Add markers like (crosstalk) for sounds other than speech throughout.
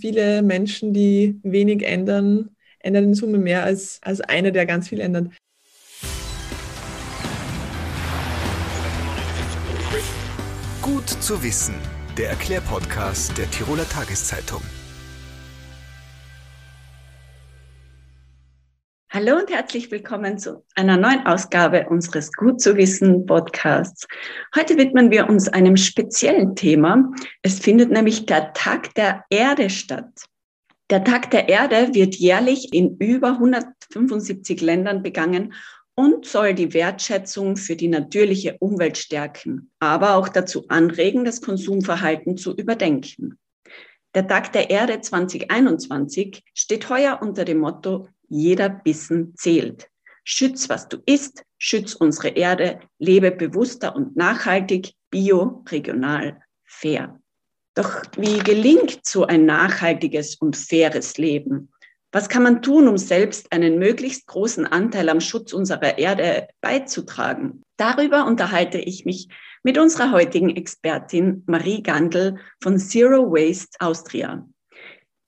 viele Menschen, die wenig ändern, ändern in Summe mehr als, als einer, der ganz viel ändert. Gut zu wissen, der Erklärpodcast der Tiroler Tageszeitung. Hallo und herzlich willkommen zu einer neuen Ausgabe unseres Gut zu wissen Podcasts. Heute widmen wir uns einem speziellen Thema. Es findet nämlich der Tag der Erde statt. Der Tag der Erde wird jährlich in über 175 Ländern begangen und soll die Wertschätzung für die natürliche Umwelt stärken, aber auch dazu anregen, das Konsumverhalten zu überdenken. Der Tag der Erde 2021 steht heuer unter dem Motto jeder Bissen zählt. Schütz, was du isst, schütz unsere Erde, lebe bewusster und nachhaltig, bio, regional, fair. Doch wie gelingt so ein nachhaltiges und faires Leben? Was kann man tun, um selbst einen möglichst großen Anteil am Schutz unserer Erde beizutragen? Darüber unterhalte ich mich mit unserer heutigen Expertin Marie Gandl von Zero Waste Austria.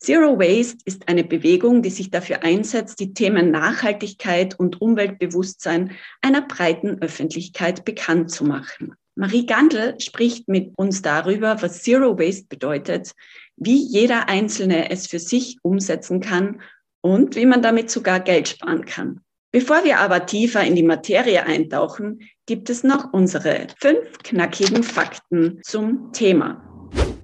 Zero Waste ist eine Bewegung, die sich dafür einsetzt, die Themen Nachhaltigkeit und Umweltbewusstsein einer breiten Öffentlichkeit bekannt zu machen. Marie Gandl spricht mit uns darüber, was Zero Waste bedeutet, wie jeder Einzelne es für sich umsetzen kann und wie man damit sogar Geld sparen kann. Bevor wir aber tiefer in die Materie eintauchen, gibt es noch unsere fünf knackigen Fakten zum Thema.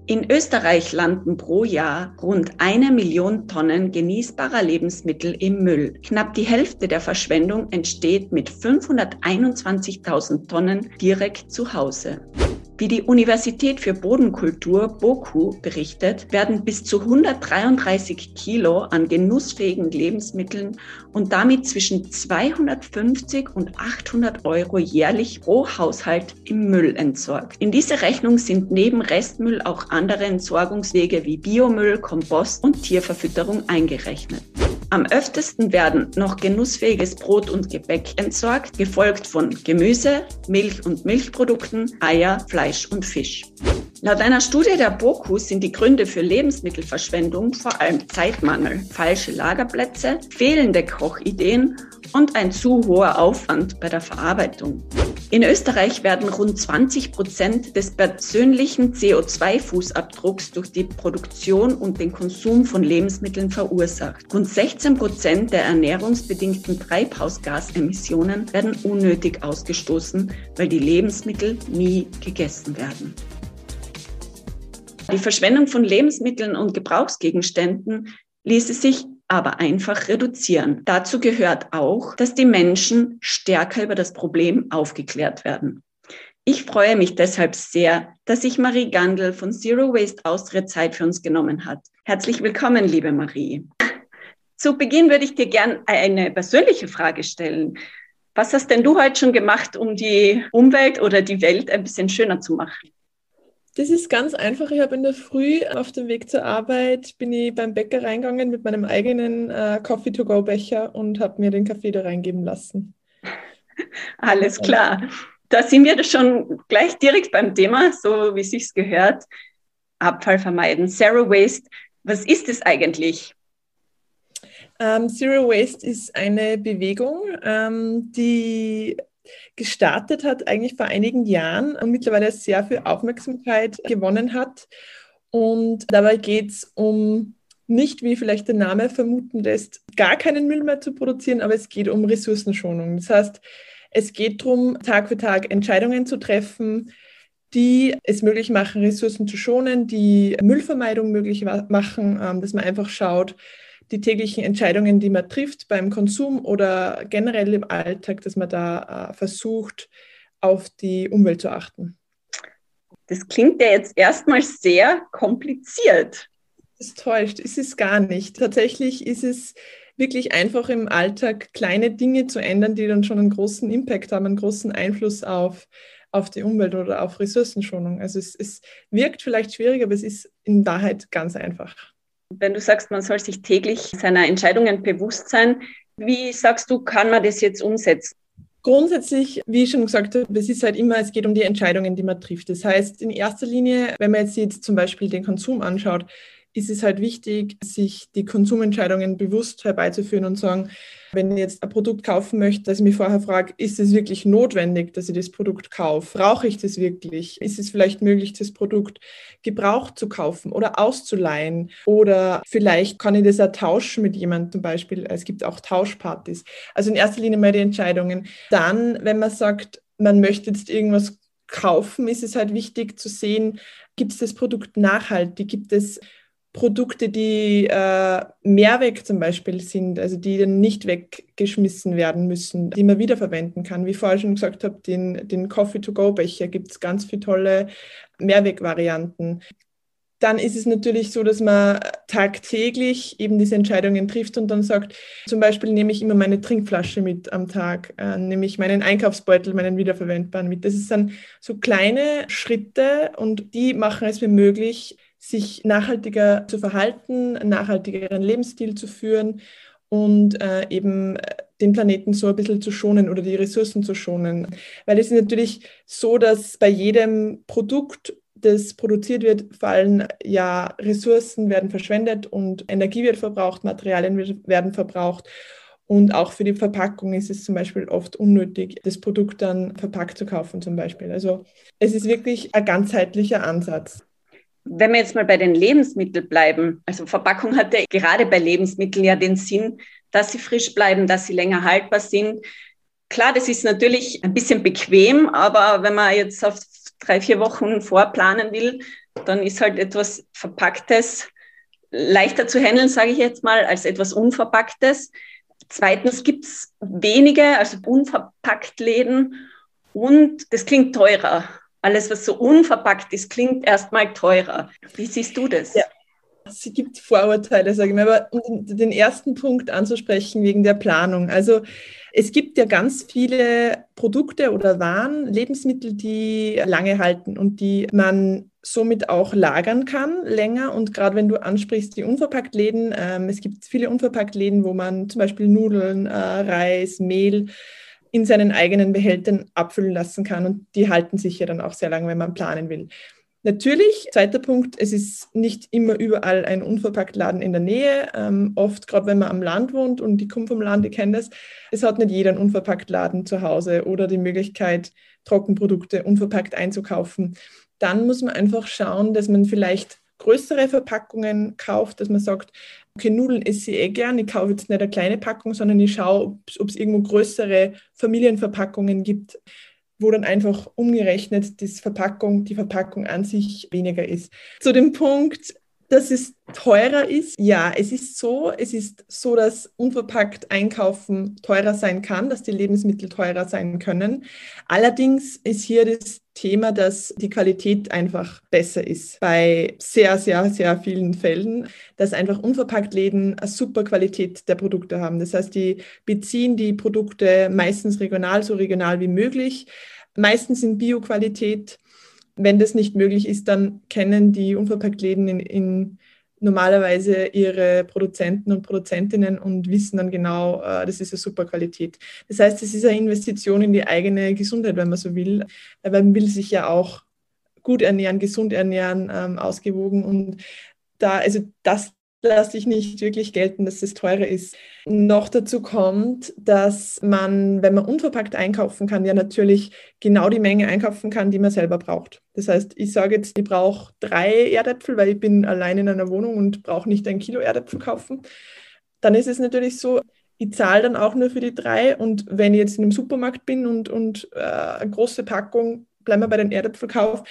In Österreich landen pro Jahr rund eine Million Tonnen genießbarer Lebensmittel im Müll. Knapp die Hälfte der Verschwendung entsteht mit 521.000 Tonnen direkt zu Hause. Wie die Universität für Bodenkultur BOKU berichtet, werden bis zu 133 Kilo an genussfähigen Lebensmitteln und damit zwischen 250 und 800 Euro jährlich pro Haushalt im Müll entsorgt. In diese Rechnung sind neben Restmüll auch andere Entsorgungswege wie Biomüll, Kompost und Tierverfütterung eingerechnet. Am öftesten werden noch genussfähiges Brot und Gebäck entsorgt, gefolgt von Gemüse, Milch und Milchprodukten, Eier, Fleisch und Fisch. Laut einer Studie der BOKU sind die Gründe für Lebensmittelverschwendung vor allem Zeitmangel, falsche Lagerplätze, fehlende Kochideen und ein zu hoher Aufwand bei der Verarbeitung. In Österreich werden rund 20 Prozent des persönlichen CO2-Fußabdrucks durch die Produktion und den Konsum von Lebensmitteln verursacht. Rund 16 Prozent der ernährungsbedingten Treibhausgasemissionen werden unnötig ausgestoßen, weil die Lebensmittel nie gegessen werden. Die Verschwendung von Lebensmitteln und Gebrauchsgegenständen ließe sich aber einfach reduzieren. Dazu gehört auch, dass die Menschen stärker über das Problem aufgeklärt werden. Ich freue mich deshalb sehr, dass sich Marie Gandl von Zero Waste Austria Zeit für uns genommen hat. Herzlich willkommen, liebe Marie. Zu Beginn würde ich dir gern eine persönliche Frage stellen. Was hast denn du heute schon gemacht, um die Umwelt oder die Welt ein bisschen schöner zu machen? Das ist ganz einfach. Ich habe in der Früh auf dem Weg zur Arbeit bin ich beim Bäcker reingegangen mit meinem eigenen äh, Coffee-to-go-Becher und habe mir den Kaffee da reingeben lassen. (laughs) Alles klar. Da sind wir schon gleich direkt beim Thema, so wie es sich gehört. Abfall vermeiden. Zero Waste. Was ist es eigentlich? Um, ähm, Zero Waste ist eine Bewegung, ähm, die gestartet hat, eigentlich vor einigen Jahren und mittlerweile sehr viel Aufmerksamkeit gewonnen hat. Und dabei geht es um nicht, wie vielleicht der Name vermuten lässt, gar keinen Müll mehr zu produzieren, aber es geht um Ressourcenschonung. Das heißt, es geht darum, Tag für Tag Entscheidungen zu treffen, die es möglich machen, Ressourcen zu schonen, die Müllvermeidung möglich machen, ähm, dass man einfach schaut, die täglichen Entscheidungen, die man trifft beim Konsum oder generell im Alltag, dass man da äh, versucht, auf die Umwelt zu achten. Das klingt ja jetzt erstmal sehr kompliziert. Das täuscht, ist es gar nicht. Tatsächlich ist es wirklich einfach im Alltag kleine Dinge zu ändern, die dann schon einen großen Impact haben, einen großen Einfluss auf, auf die Umwelt oder auf Ressourcenschonung. Also es, es wirkt vielleicht schwierig, aber es ist in Wahrheit ganz einfach. Wenn du sagst, man soll sich täglich seiner Entscheidungen bewusst sein, wie sagst du, kann man das jetzt umsetzen? Grundsätzlich, wie ich schon gesagt habe, es ist halt immer, es geht um die Entscheidungen, die man trifft. Das heißt, in erster Linie, wenn man jetzt, jetzt zum Beispiel den Konsum anschaut, ist es halt wichtig, sich die Konsumentscheidungen bewusst herbeizuführen und sagen, wenn ich jetzt ein Produkt kaufen möchte, dass ich mich vorher frage, ist es wirklich notwendig, dass ich das Produkt kaufe? Brauche ich das wirklich? Ist es vielleicht möglich, das Produkt gebraucht zu kaufen oder auszuleihen? Oder vielleicht kann ich das auch tauschen mit jemandem zum Beispiel. Es gibt auch Tauschpartys. Also in erster Linie mal die Entscheidungen. Dann, wenn man sagt, man möchte jetzt irgendwas kaufen, ist es halt wichtig zu sehen, gibt es das Produkt nachhaltig? Gibt es Produkte, die äh, Mehrweg zum Beispiel sind, also die dann nicht weggeschmissen werden müssen, die man wiederverwenden kann. Wie ich vorher schon gesagt habe, den, den Coffee-to-go-Becher gibt es ganz viele tolle Mehrwegvarianten. Dann ist es natürlich so, dass man tagtäglich eben diese Entscheidungen trifft und dann sagt, zum Beispiel nehme ich immer meine Trinkflasche mit am Tag, äh, nehme ich meinen Einkaufsbeutel, meinen wiederverwendbaren mit. Das dann so kleine Schritte und die machen es mir möglich, sich nachhaltiger zu verhalten, einen nachhaltigeren Lebensstil zu führen und äh, eben äh, den Planeten so ein bisschen zu schonen oder die Ressourcen zu schonen. Weil es ist natürlich so, dass bei jedem Produkt, das produziert wird, fallen ja Ressourcen werden verschwendet und Energie wird verbraucht, Materialien werden verbraucht. Und auch für die Verpackung ist es zum Beispiel oft unnötig, das Produkt dann verpackt zu kaufen zum Beispiel. Also es ist wirklich ein ganzheitlicher Ansatz. Wenn wir jetzt mal bei den Lebensmitteln bleiben, also Verpackung hat ja gerade bei Lebensmitteln ja den Sinn, dass sie frisch bleiben, dass sie länger haltbar sind. Klar, das ist natürlich ein bisschen bequem, aber wenn man jetzt auf drei, vier Wochen vorplanen will, dann ist halt etwas Verpacktes leichter zu handeln, sage ich jetzt mal, als etwas Unverpacktes. Zweitens gibt es wenige, also unverpackt Läden und das klingt teurer alles, was so unverpackt ist, klingt erstmal teurer. Wie siehst du das? Ja. Es gibt Vorurteile, sage ich mal, aber um den ersten Punkt anzusprechen wegen der Planung. Also es gibt ja ganz viele Produkte oder Waren, Lebensmittel, die lange halten und die man somit auch lagern kann länger. Und gerade wenn du ansprichst, die Unverpacktläden, ähm, es gibt viele Unverpacktläden, wo man zum Beispiel Nudeln, äh, Reis, Mehl, in seinen eigenen Behältern abfüllen lassen kann und die halten sich ja dann auch sehr lange, wenn man planen will. Natürlich, zweiter Punkt, es ist nicht immer überall ein Unverpacktladen in der Nähe. Ähm, oft, gerade wenn man am Land wohnt und die kommen vom Land, die kennen das, es hat nicht jeder einen Unverpacktladen zu Hause oder die Möglichkeit, Trockenprodukte unverpackt einzukaufen. Dann muss man einfach schauen, dass man vielleicht größere Verpackungen kauft, dass man sagt, okay, Nudeln esse ich eh gern, ich kaufe jetzt nicht eine kleine Packung, sondern ich schaue, ob es irgendwo größere Familienverpackungen gibt, wo dann einfach umgerechnet das Verpackung, die Verpackung an sich weniger ist. Zu dem Punkt, dass es teurer ist. Ja, es ist so, es ist so, dass unverpackt einkaufen teurer sein kann, dass die Lebensmittel teurer sein können. Allerdings ist hier das Thema, dass die Qualität einfach besser ist bei sehr, sehr, sehr vielen Fällen, dass einfach unverpackt Läden eine super Qualität der Produkte haben. Das heißt, die beziehen die Produkte meistens regional, so regional wie möglich, meistens in Bio-Qualität wenn das nicht möglich ist, dann kennen die Unverpacktläden in, in normalerweise ihre Produzenten und Produzentinnen und wissen dann genau, äh, das ist eine super Qualität. Das heißt, es ist eine Investition in die eigene Gesundheit, wenn man so will, weil man will sich ja auch gut ernähren, gesund ernähren, ähm, ausgewogen und da, also das lasse ich nicht wirklich gelten, dass es teurer ist. Noch dazu kommt, dass man, wenn man unverpackt einkaufen kann, ja natürlich genau die Menge einkaufen kann, die man selber braucht. Das heißt, ich sage jetzt, ich brauche drei Erdäpfel, weil ich bin allein in einer Wohnung und brauche nicht ein Kilo Erdäpfel kaufen. Dann ist es natürlich so, ich zahle dann auch nur für die drei und wenn ich jetzt in einem Supermarkt bin und, und äh, eine große Packung, bleiben wir bei den Erdäpfelkauf,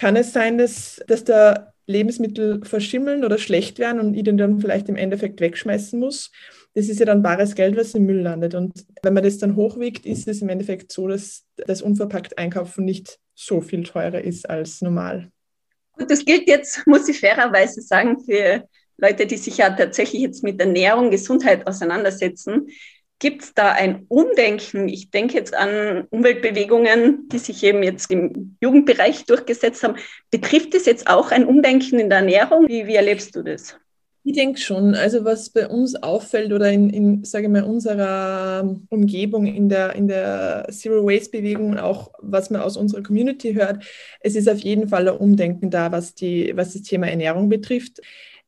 kann es sein, dass, dass der Lebensmittel verschimmeln oder schlecht werden und ich den dann vielleicht im Endeffekt wegschmeißen muss. Das ist ja dann bares Geld, was im Müll landet. Und wenn man das dann hochwiegt, ist es im Endeffekt so, dass das unverpackt Einkaufen nicht so viel teurer ist als normal. Gut, das gilt jetzt, muss ich fairerweise sagen, für Leute, die sich ja tatsächlich jetzt mit Ernährung, Gesundheit auseinandersetzen. Gibt es da ein Umdenken? Ich denke jetzt an Umweltbewegungen, die sich eben jetzt im Jugendbereich durchgesetzt haben. Betrifft es jetzt auch ein Umdenken in der Ernährung? Wie, wie erlebst du das? Ich denke schon. Also was bei uns auffällt oder in, in sage ich mal, unserer Umgebung in der, in der Zero Waste Bewegung und auch was man aus unserer Community hört, es ist auf jeden Fall ein Umdenken da, was, die, was das Thema Ernährung betrifft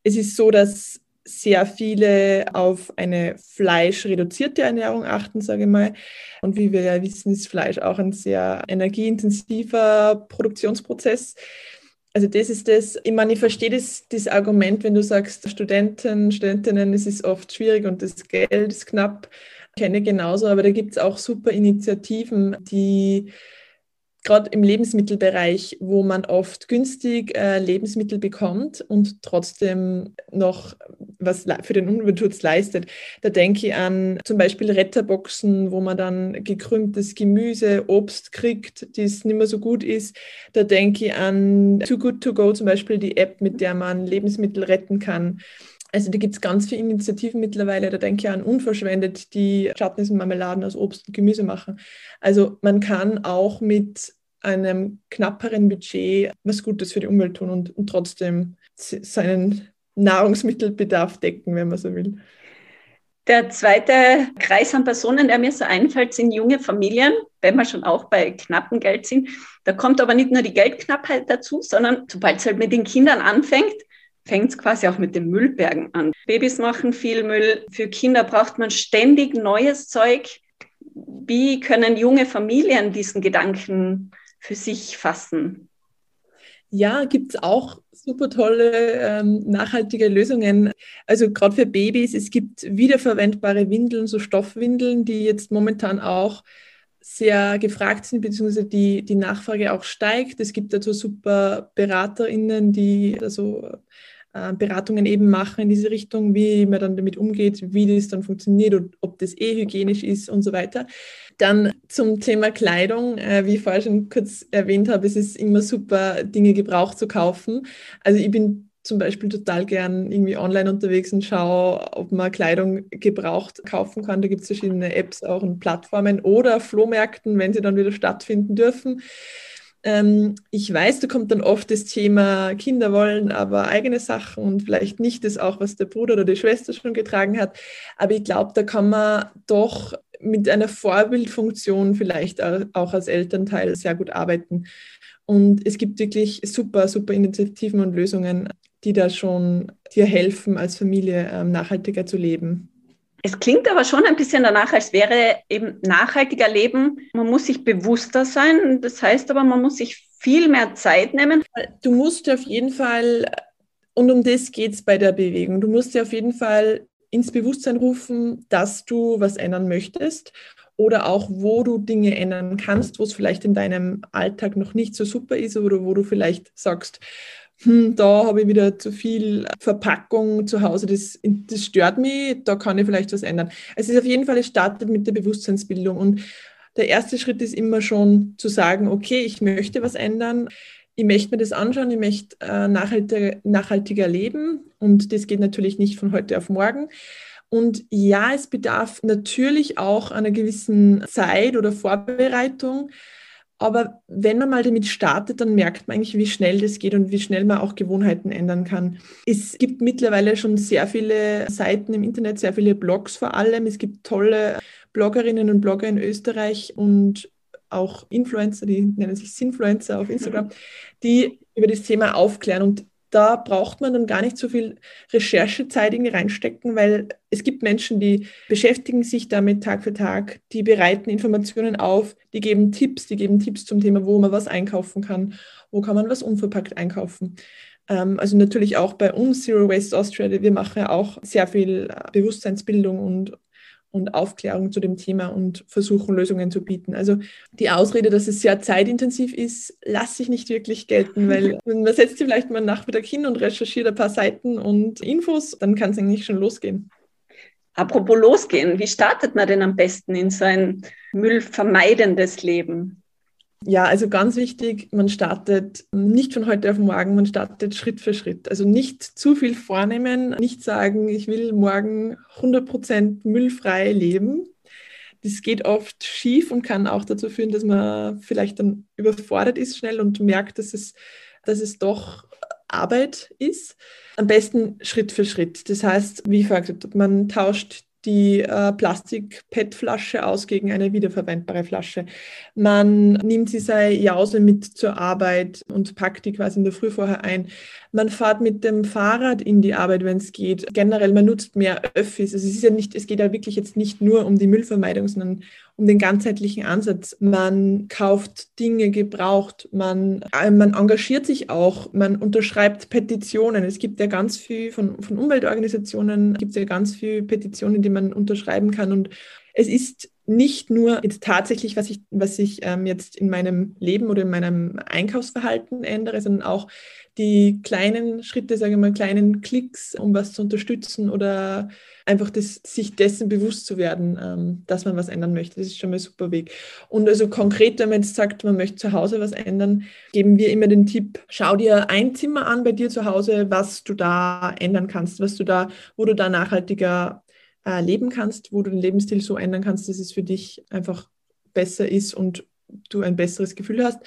Es ist so, dass sehr viele auf eine fleischreduzierte Ernährung achten, sage ich mal. Und wie wir ja wissen, ist Fleisch auch ein sehr energieintensiver Produktionsprozess. Also das ist das, ich meine, ich verstehe das, das Argument, wenn du sagst, Studenten, Studentinnen, es ist oft schwierig und das Geld ist knapp, ich kenne genauso, aber da gibt es auch super Initiativen, die gerade im Lebensmittelbereich, wo man oft günstig äh, Lebensmittel bekommt und trotzdem noch was für den Umweltschutz leistet. Da denke ich an zum Beispiel Retterboxen, wo man dann gekrümmtes Gemüse, Obst kriegt, das nicht mehr so gut ist. Da denke ich an Too Good To Go, zum Beispiel die App, mit der man Lebensmittel retten kann. Also da gibt es ganz viele Initiativen mittlerweile, da denke ich an Unverschwendet, die Chutneys und Marmeladen aus Obst und Gemüse machen. Also man kann auch mit einem knapperen Budget was Gutes für die Umwelt tun und, und trotzdem seinen Nahrungsmittelbedarf decken, wenn man so will. Der zweite Kreis an Personen, der mir so einfällt, sind junge Familien, wenn wir schon auch bei knappem Geld sind. Da kommt aber nicht nur die Geldknappheit dazu, sondern sobald es halt mit den Kindern anfängt, fängt es quasi auch mit den Müllbergen an. Babys machen viel Müll. Für Kinder braucht man ständig neues Zeug. Wie können junge Familien diesen Gedanken für sich fassen? Ja, gibt es auch super tolle ähm, nachhaltige Lösungen. Also gerade für Babys, es gibt wiederverwendbare Windeln, so Stoffwindeln, die jetzt momentan auch sehr gefragt sind, beziehungsweise die, die Nachfrage auch steigt. Es gibt dazu super BeraterInnen, die also äh, Beratungen eben machen in diese Richtung, wie man dann damit umgeht, wie das dann funktioniert und ob das eh hygienisch ist und so weiter. Dann zum Thema Kleidung, äh, wie ich vorher schon kurz erwähnt habe, es ist immer super, Dinge gebraucht zu kaufen. Also ich bin zum Beispiel total gern irgendwie online unterwegs und schaue, ob man Kleidung gebraucht kaufen kann. Da gibt es verschiedene Apps auch und Plattformen oder Flohmärkten, wenn sie dann wieder stattfinden dürfen. Ähm, ich weiß, da kommt dann oft das Thema Kinder wollen aber eigene Sachen und vielleicht nicht das auch, was der Bruder oder die Schwester schon getragen hat. Aber ich glaube, da kann man doch mit einer Vorbildfunktion vielleicht auch als Elternteil sehr gut arbeiten. Und es gibt wirklich super, super Initiativen und Lösungen, die da schon dir helfen, als Familie ähm, nachhaltiger zu leben. Es klingt aber schon ein bisschen danach, als wäre eben nachhaltiger Leben. Man muss sich bewusster sein. Das heißt aber, man muss sich viel mehr Zeit nehmen. Du musst auf jeden Fall, und um das geht es bei der Bewegung, du musst dir auf jeden Fall ins Bewusstsein rufen, dass du was ändern möchtest oder auch, wo du Dinge ändern kannst, wo es vielleicht in deinem Alltag noch nicht so super ist oder wo du vielleicht sagst, hm, da habe ich wieder zu viel Verpackung zu Hause, das, das stört mich, da kann ich vielleicht was ändern. Es ist auf jeden Fall, es startet mit der Bewusstseinsbildung und der erste Schritt ist immer schon zu sagen, okay, ich möchte was ändern, ich möchte mir das anschauen, ich möchte äh, nachhaltiger, nachhaltiger leben und das geht natürlich nicht von heute auf morgen. Und ja, es bedarf natürlich auch einer gewissen Zeit oder Vorbereitung. Aber wenn man mal damit startet, dann merkt man eigentlich, wie schnell das geht und wie schnell man auch Gewohnheiten ändern kann. Es gibt mittlerweile schon sehr viele Seiten im Internet, sehr viele Blogs vor allem. Es gibt tolle Bloggerinnen und Blogger in Österreich und auch Influencer, die nennen sich Sinfluencer auf Instagram, die über das Thema aufklären. Und da braucht man dann gar nicht so viel Recherchezeit irgendwie reinstecken, weil es gibt Menschen, die beschäftigen sich damit Tag für Tag, die bereiten Informationen auf, die geben Tipps, die geben Tipps zum Thema, wo man was einkaufen kann, wo kann man was unverpackt einkaufen. Ähm, also natürlich auch bei uns Zero Waste Australia, wir machen ja auch sehr viel Bewusstseinsbildung und und Aufklärung zu dem Thema und versuchen, Lösungen zu bieten. Also die Ausrede, dass es sehr zeitintensiv ist, lasse ich nicht wirklich gelten, weil (laughs) man setzt sich vielleicht mal einen Nachmittag hin und recherchiert ein paar Seiten und Infos, dann kann es eigentlich schon losgehen. Apropos losgehen, wie startet man denn am besten in so ein müllvermeidendes Leben? Ja, also ganz wichtig, man startet nicht von heute auf morgen, man startet Schritt für Schritt. Also nicht zu viel vornehmen, nicht sagen, ich will morgen 100% müllfrei leben. Das geht oft schief und kann auch dazu führen, dass man vielleicht dann überfordert ist schnell und merkt, dass es, dass es doch Arbeit ist. Am besten Schritt für Schritt. Das heißt, wie gesagt, man tauscht die äh, Plastik-PET-Flasche aus gegen eine wiederverwendbare Flasche. Man nimmt sie sei Jause mit zur Arbeit und packt die quasi in der Früh vorher ein. Man fährt mit dem Fahrrad in die Arbeit, wenn es geht. Generell, man nutzt mehr Öffis. Also es ist ja nicht, es geht ja wirklich jetzt nicht nur um die Müllvermeidung, sondern um den ganzheitlichen Ansatz. Man kauft Dinge gebraucht, man, äh, man engagiert sich auch, man unterschreibt Petitionen. Es gibt ja ganz viel von, von Umweltorganisationen, gibt es ja ganz viele Petitionen, die man unterschreiben kann. Und es ist nicht nur jetzt tatsächlich, was ich, was ich ähm, jetzt in meinem Leben oder in meinem Einkaufsverhalten ändere, sondern auch die kleinen Schritte, sage ich mal, kleinen Klicks, um was zu unterstützen oder einfach das, sich dessen bewusst zu werden, ähm, dass man was ändern möchte. Das ist schon mal ein super Weg. Und also konkret, wenn man jetzt sagt, man möchte zu Hause was ändern, geben wir immer den Tipp, schau dir ein Zimmer an bei dir zu Hause, was du da ändern kannst, was du da, wo du da nachhaltiger äh, leben kannst, wo du den Lebensstil so ändern kannst, dass es für dich einfach besser ist und du ein besseres Gefühl hast.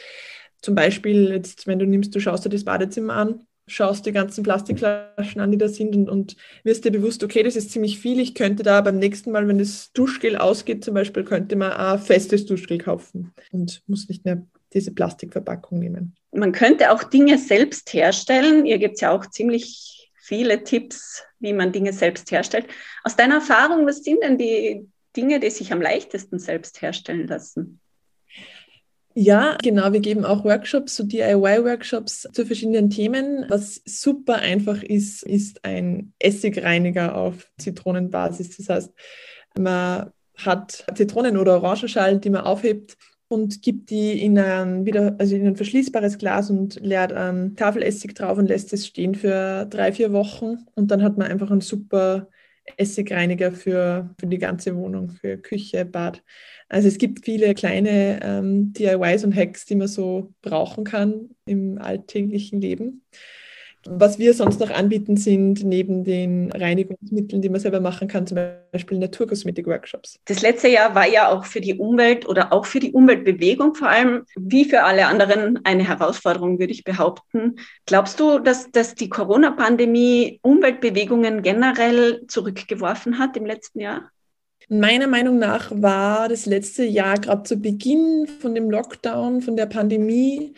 Zum Beispiel, jetzt, wenn du nimmst, du schaust dir das Badezimmer an, schaust die ganzen Plastikflaschen an, die da sind und, und wirst dir bewusst, okay, das ist ziemlich viel. Ich könnte da beim nächsten Mal, wenn das Duschgel ausgeht, zum Beispiel, könnte man ein festes Duschgel kaufen und muss nicht mehr diese Plastikverpackung nehmen. Man könnte auch Dinge selbst herstellen. Ihr gibt ja auch ziemlich viele Tipps, wie man Dinge selbst herstellt. Aus deiner Erfahrung, was sind denn die Dinge, die sich am leichtesten selbst herstellen lassen? Ja, genau. Wir geben auch Workshops, so DIY-Workshops zu verschiedenen Themen. Was super einfach ist, ist ein Essigreiniger auf Zitronenbasis. Das heißt, man hat Zitronen- oder Orangenschalen, die man aufhebt und gibt die in ein, wieder, also in ein verschließbares Glas und leert ähm, Tafelessig drauf und lässt es stehen für drei, vier Wochen. Und dann hat man einfach einen super Essigreiniger für, für die ganze Wohnung, für Küche, Bad. Also es gibt viele kleine ähm, DIYs und Hacks, die man so brauchen kann im alltäglichen Leben. Was wir sonst noch anbieten, sind neben den Reinigungsmitteln, die man selber machen kann, zum Beispiel Naturkosmetik-Workshops. Das letzte Jahr war ja auch für die Umwelt oder auch für die Umweltbewegung vor allem, wie für alle anderen, eine Herausforderung, würde ich behaupten. Glaubst du, dass, dass die Corona-Pandemie Umweltbewegungen generell zurückgeworfen hat im letzten Jahr? Meiner Meinung nach war das letzte Jahr gerade zu Beginn von dem Lockdown, von der Pandemie,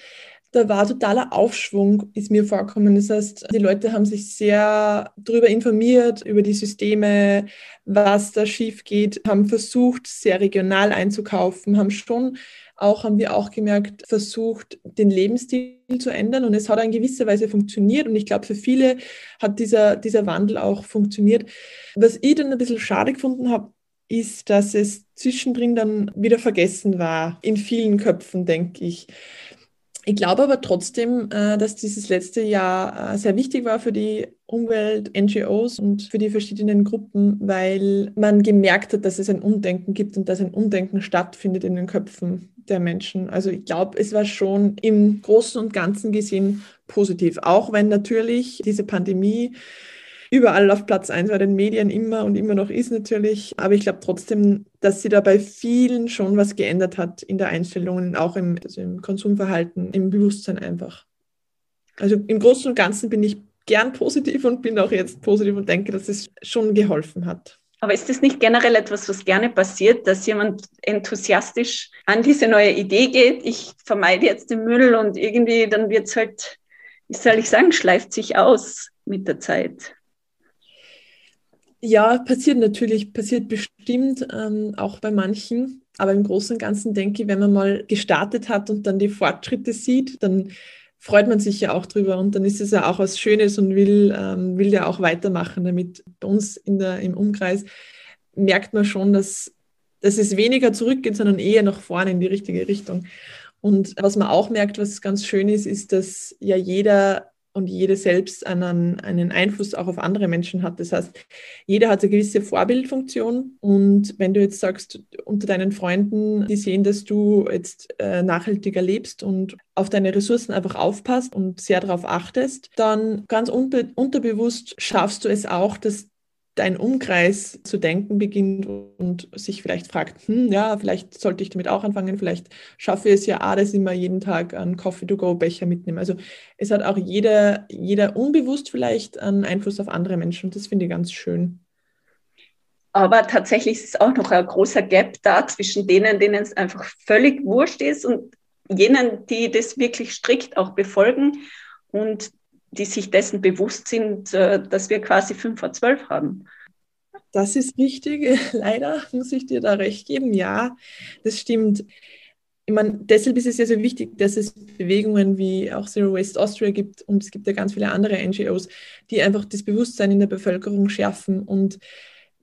da war totaler Aufschwung, ist mir vorgekommen. Das heißt, die Leute haben sich sehr darüber informiert, über die Systeme, was da schief geht, haben versucht, sehr regional einzukaufen, haben schon auch, haben wir auch gemerkt, versucht, den Lebensstil zu ändern. Und es hat in gewisser Weise funktioniert. Und ich glaube, für viele hat dieser, dieser Wandel auch funktioniert. Was ich dann ein bisschen schade gefunden habe, ist, dass es zwischendrin dann wieder vergessen war, in vielen Köpfen, denke ich. Ich glaube aber trotzdem, äh, dass dieses letzte Jahr äh, sehr wichtig war für die Umwelt, NGOs und für die verschiedenen Gruppen, weil man gemerkt hat, dass es ein Umdenken gibt und dass ein Umdenken stattfindet in den Köpfen der Menschen. Also ich glaube, es war schon im Großen und Ganzen gesehen positiv, auch wenn natürlich diese Pandemie überall auf Platz 1 bei den Medien immer und immer noch ist natürlich. Aber ich glaube trotzdem, dass sie da bei vielen schon was geändert hat in der Einstellung, auch im, also im Konsumverhalten, im Bewusstsein einfach. Also im Großen und Ganzen bin ich gern positiv und bin auch jetzt positiv und denke, dass es schon geholfen hat. Aber ist das nicht generell etwas, was gerne passiert, dass jemand enthusiastisch an diese neue Idee geht? Ich vermeide jetzt den Müll und irgendwie dann wird es halt, wie soll ich sagen, schleift sich aus mit der Zeit. Ja, passiert natürlich, passiert bestimmt ähm, auch bei manchen. Aber im Großen und Ganzen denke ich, wenn man mal gestartet hat und dann die Fortschritte sieht, dann freut man sich ja auch drüber und dann ist es ja auch was Schönes und will, ähm, will ja auch weitermachen damit. Bei uns in der, im Umkreis merkt man schon, dass, dass es weniger zurückgeht, sondern eher nach vorne in die richtige Richtung. Und was man auch merkt, was ganz schön ist, ist, dass ja jeder und jede selbst einen, einen Einfluss auch auf andere Menschen hat. Das heißt, jeder hat eine gewisse Vorbildfunktion und wenn du jetzt sagst, unter deinen Freunden, die sehen, dass du jetzt äh, nachhaltiger lebst und auf deine Ressourcen einfach aufpasst und sehr darauf achtest, dann ganz unbe unterbewusst schaffst du es auch, dass dein Umkreis zu denken beginnt und sich vielleicht fragt, hm, ja, vielleicht sollte ich damit auch anfangen, vielleicht schaffe ich es ja auch, dass ich immer jeden Tag einen Coffee-to-go-Becher mitnehme. Also es hat auch jeder, jeder unbewusst vielleicht einen Einfluss auf andere Menschen und das finde ich ganz schön. Aber tatsächlich ist auch noch ein großer Gap da zwischen denen, denen es einfach völlig wurscht ist und jenen, die das wirklich strikt auch befolgen und die sich dessen bewusst sind, äh, dass wir quasi fünf vor zwölf haben. Das ist richtig. (laughs) Leider muss ich dir da recht geben. Ja, das stimmt. Ich meine, deshalb ist es ja so wichtig, dass es Bewegungen wie auch Zero Waste Austria gibt und es gibt ja ganz viele andere NGOs, die einfach das Bewusstsein in der Bevölkerung schärfen und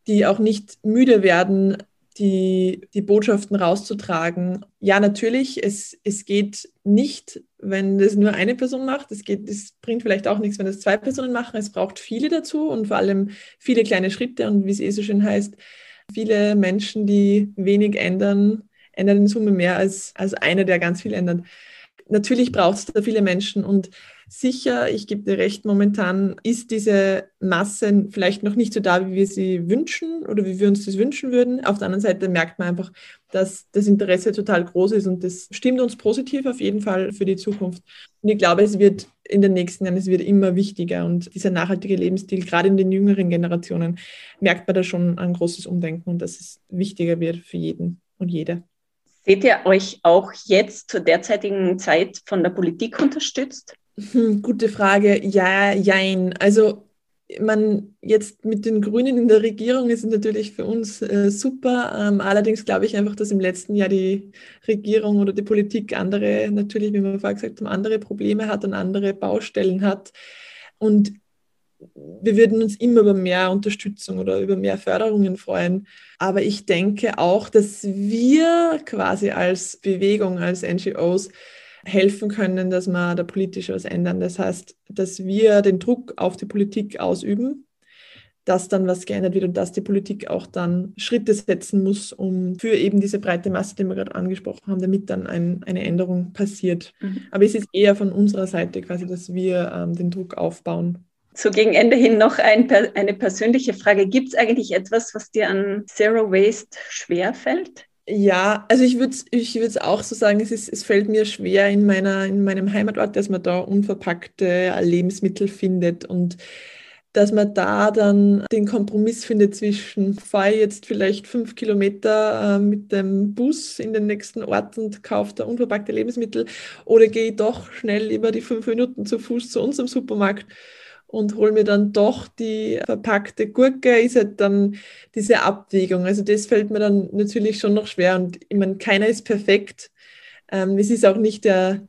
die auch nicht müde werden, die, die Botschaften rauszutragen. Ja, natürlich, es, es geht nicht, wenn das nur eine Person macht. Es, geht, es bringt vielleicht auch nichts, wenn das zwei Personen machen. Es braucht viele dazu und vor allem viele kleine Schritte und wie es eh so schön heißt, viele Menschen, die wenig ändern, ändern in Summe mehr als, als einer, der ganz viel ändert. Natürlich braucht es da viele Menschen und sicher, ich gebe dir recht, momentan ist diese Masse vielleicht noch nicht so da, wie wir sie wünschen oder wie wir uns das wünschen würden. Auf der anderen Seite merkt man einfach, dass das Interesse total groß ist und das stimmt uns positiv auf jeden Fall für die Zukunft. Und ich glaube, es wird in den nächsten Jahren, es wird immer wichtiger und dieser nachhaltige Lebensstil, gerade in den jüngeren Generationen, merkt man da schon ein großes Umdenken und dass es wichtiger wird für jeden und jede. Seht ihr euch auch jetzt zur derzeitigen Zeit von der Politik unterstützt? Hm, gute Frage. Ja, jein. Also man jetzt mit den Grünen in der Regierung ist natürlich für uns äh, super. Ähm, allerdings glaube ich einfach, dass im letzten Jahr die Regierung oder die Politik andere, natürlich, wie wir vorher gesagt haben, andere Probleme hat und andere Baustellen hat. Und wir würden uns immer über mehr Unterstützung oder über mehr Förderungen freuen. Aber ich denke auch, dass wir quasi als Bewegung, als NGOs helfen können, dass wir da politisch was ändern. Das heißt, dass wir den Druck auf die Politik ausüben, dass dann was geändert wird und dass die Politik auch dann Schritte setzen muss, um für eben diese breite Masse, die wir gerade angesprochen haben, damit dann ein, eine Änderung passiert. Mhm. Aber es ist eher von unserer Seite quasi, dass wir ähm, den Druck aufbauen. So gegen Ende hin noch ein, eine persönliche Frage. Gibt es eigentlich etwas, was dir an Zero Waste schwerfällt? Ja, also ich würde ich es auch so sagen, es, ist, es fällt mir schwer in, meiner, in meinem Heimatort, dass man da unverpackte Lebensmittel findet und dass man da dann den Kompromiss findet zwischen, fahre ich jetzt vielleicht fünf Kilometer äh, mit dem Bus in den nächsten Ort und kaufe da unverpackte Lebensmittel oder gehe ich doch schnell über die fünf Minuten zu Fuß zu unserem Supermarkt und hole mir dann doch die verpackte Gurke, ist halt dann diese Abwägung. Also das fällt mir dann natürlich schon noch schwer. Und ich meine, keiner ist perfekt. Ähm, es ist auch nicht der,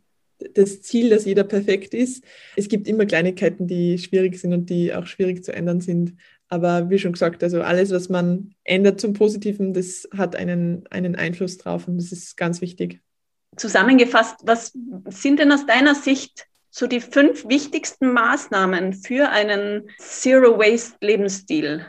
das Ziel, dass jeder perfekt ist. Es gibt immer Kleinigkeiten, die schwierig sind und die auch schwierig zu ändern sind. Aber wie schon gesagt, also alles, was man ändert zum Positiven, das hat einen, einen Einfluss drauf und das ist ganz wichtig. Zusammengefasst, was sind denn aus deiner Sicht so die fünf wichtigsten Maßnahmen für einen Zero-Waste-Lebensstil?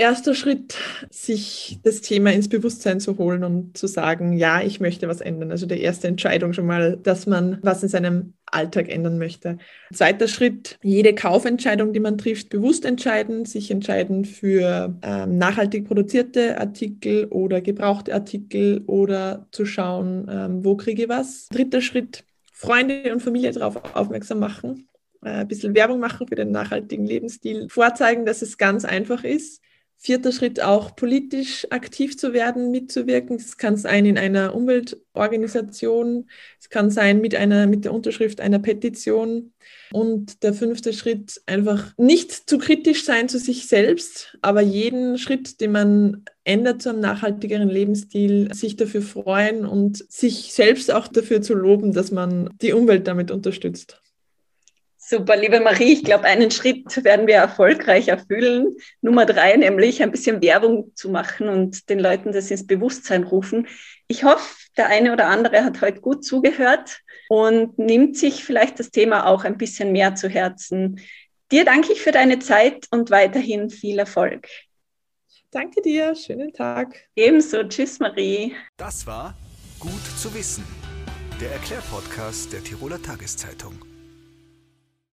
Erster Schritt, sich das Thema ins Bewusstsein zu holen und zu sagen, ja, ich möchte was ändern. Also die erste Entscheidung schon mal, dass man was in seinem Alltag ändern möchte. Zweiter Schritt, jede Kaufentscheidung, die man trifft, bewusst entscheiden, sich entscheiden für ähm, nachhaltig produzierte Artikel oder gebrauchte Artikel oder zu schauen, ähm, wo kriege ich was. Dritter Schritt, Freunde und Familie darauf aufmerksam machen, äh, ein bisschen Werbung machen für den nachhaltigen Lebensstil, vorzeigen, dass es ganz einfach ist. Vierter Schritt auch politisch aktiv zu werden, mitzuwirken. Das kann sein in einer Umweltorganisation, es kann sein mit einer, mit der Unterschrift einer Petition. Und der fünfte Schritt einfach nicht zu kritisch sein zu sich selbst, aber jeden Schritt, den man ändert zu einem nachhaltigeren Lebensstil, sich dafür freuen und sich selbst auch dafür zu loben, dass man die Umwelt damit unterstützt. Super, liebe Marie, ich glaube, einen Schritt werden wir erfolgreich erfüllen. Nummer drei, nämlich ein bisschen Werbung zu machen und den Leuten das ins Bewusstsein rufen. Ich hoffe, der eine oder andere hat heute gut zugehört und nimmt sich vielleicht das Thema auch ein bisschen mehr zu Herzen. Dir danke ich für deine Zeit und weiterhin viel Erfolg. Danke dir, schönen Tag. Ebenso, tschüss Marie. Das war Gut zu wissen, der Erklärpodcast der Tiroler Tageszeitung.